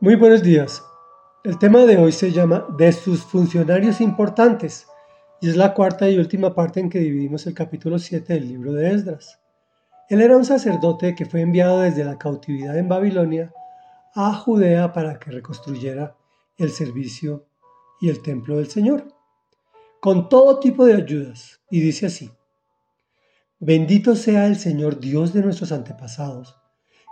Muy buenos días. El tema de hoy se llama De sus funcionarios importantes y es la cuarta y última parte en que dividimos el capítulo 7 del libro de Esdras. Él era un sacerdote que fue enviado desde la cautividad en Babilonia a Judea para que reconstruyera el servicio y el templo del Señor, con todo tipo de ayudas. Y dice así, Bendito sea el Señor Dios de nuestros antepasados,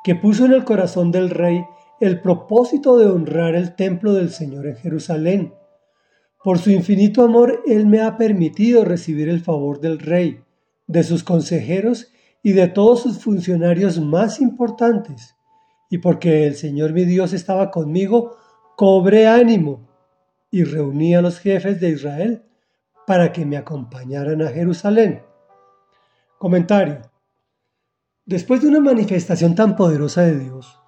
que puso en el corazón del rey el propósito de honrar el templo del Señor en Jerusalén. Por su infinito amor, Él me ha permitido recibir el favor del rey, de sus consejeros y de todos sus funcionarios más importantes. Y porque el Señor mi Dios estaba conmigo, cobré ánimo y reuní a los jefes de Israel para que me acompañaran a Jerusalén. Comentario. Después de una manifestación tan poderosa de Dios,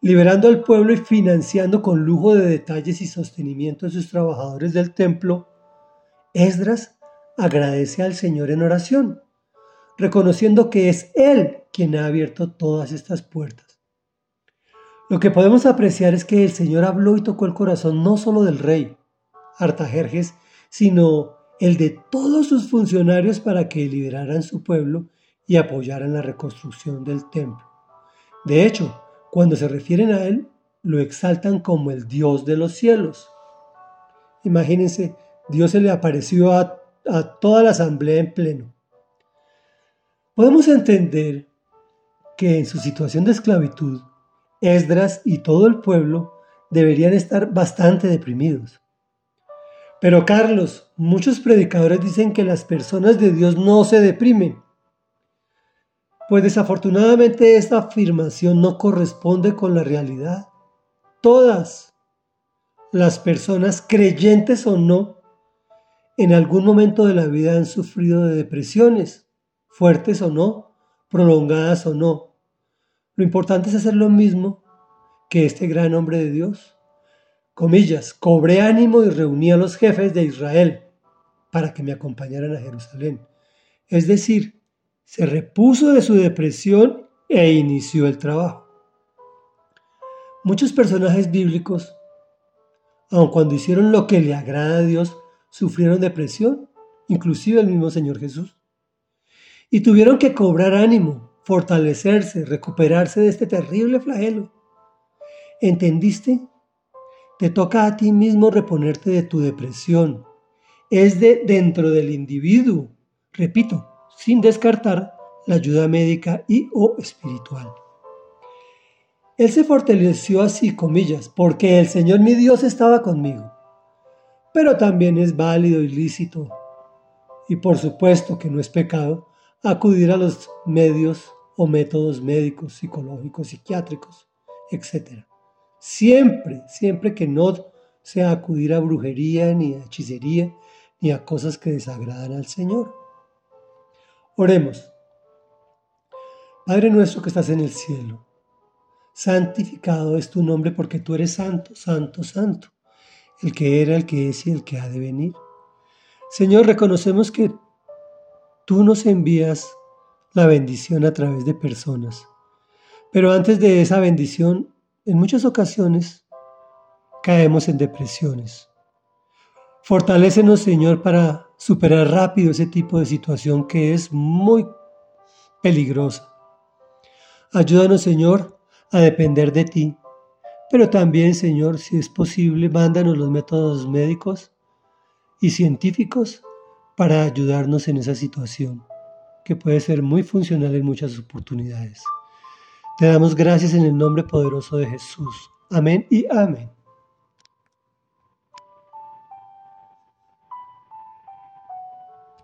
liberando al pueblo y financiando con lujo de detalles y sostenimiento a sus trabajadores del templo, Esdras agradece al Señor en oración, reconociendo que es Él quien ha abierto todas estas puertas. Lo que podemos apreciar es que el Señor habló y tocó el corazón no solo del rey, Artajerjes, sino el de todos sus funcionarios para que liberaran su pueblo y apoyaran la reconstrucción del templo. De hecho, cuando se refieren a él, lo exaltan como el Dios de los cielos. Imagínense, Dios se le apareció a, a toda la asamblea en pleno. Podemos entender que en su situación de esclavitud, Esdras y todo el pueblo deberían estar bastante deprimidos. Pero Carlos, muchos predicadores dicen que las personas de Dios no se deprimen. Pues desafortunadamente esta afirmación no corresponde con la realidad. Todas las personas, creyentes o no, en algún momento de la vida han sufrido de depresiones, fuertes o no, prolongadas o no. Lo importante es hacer lo mismo que este gran hombre de Dios comillas, cobré ánimo y reuní a los jefes de Israel para que me acompañaran a Jerusalén. Es decir, se repuso de su depresión e inició el trabajo. Muchos personajes bíblicos, aun cuando hicieron lo que le agrada a Dios, sufrieron depresión, inclusive el mismo Señor Jesús. Y tuvieron que cobrar ánimo, fortalecerse, recuperarse de este terrible flagelo. ¿Entendiste te toca a ti mismo reponerte de tu depresión. Es de dentro del individuo, repito, sin descartar la ayuda médica y o espiritual. Él se fortaleció así, comillas, porque el Señor mi Dios estaba conmigo. Pero también es válido y lícito, y por supuesto que no es pecado, acudir a los medios o métodos médicos, psicológicos, psiquiátricos, etc. Siempre, siempre que no sea acudir a brujería, ni a hechicería, ni a cosas que desagradan al Señor. Oremos. Padre nuestro que estás en el cielo, santificado es tu nombre porque tú eres santo, santo, santo, el que era, el que es y el que ha de venir. Señor, reconocemos que tú nos envías la bendición a través de personas, pero antes de esa bendición en muchas ocasiones caemos en depresiones. Fortalécenos, Señor, para superar rápido ese tipo de situación que es muy peligrosa. Ayúdanos, Señor, a depender de ti. Pero también, Señor, si es posible, mándanos los métodos médicos y científicos para ayudarnos en esa situación, que puede ser muy funcional en muchas oportunidades. Te damos gracias en el nombre poderoso de Jesús. Amén y amén.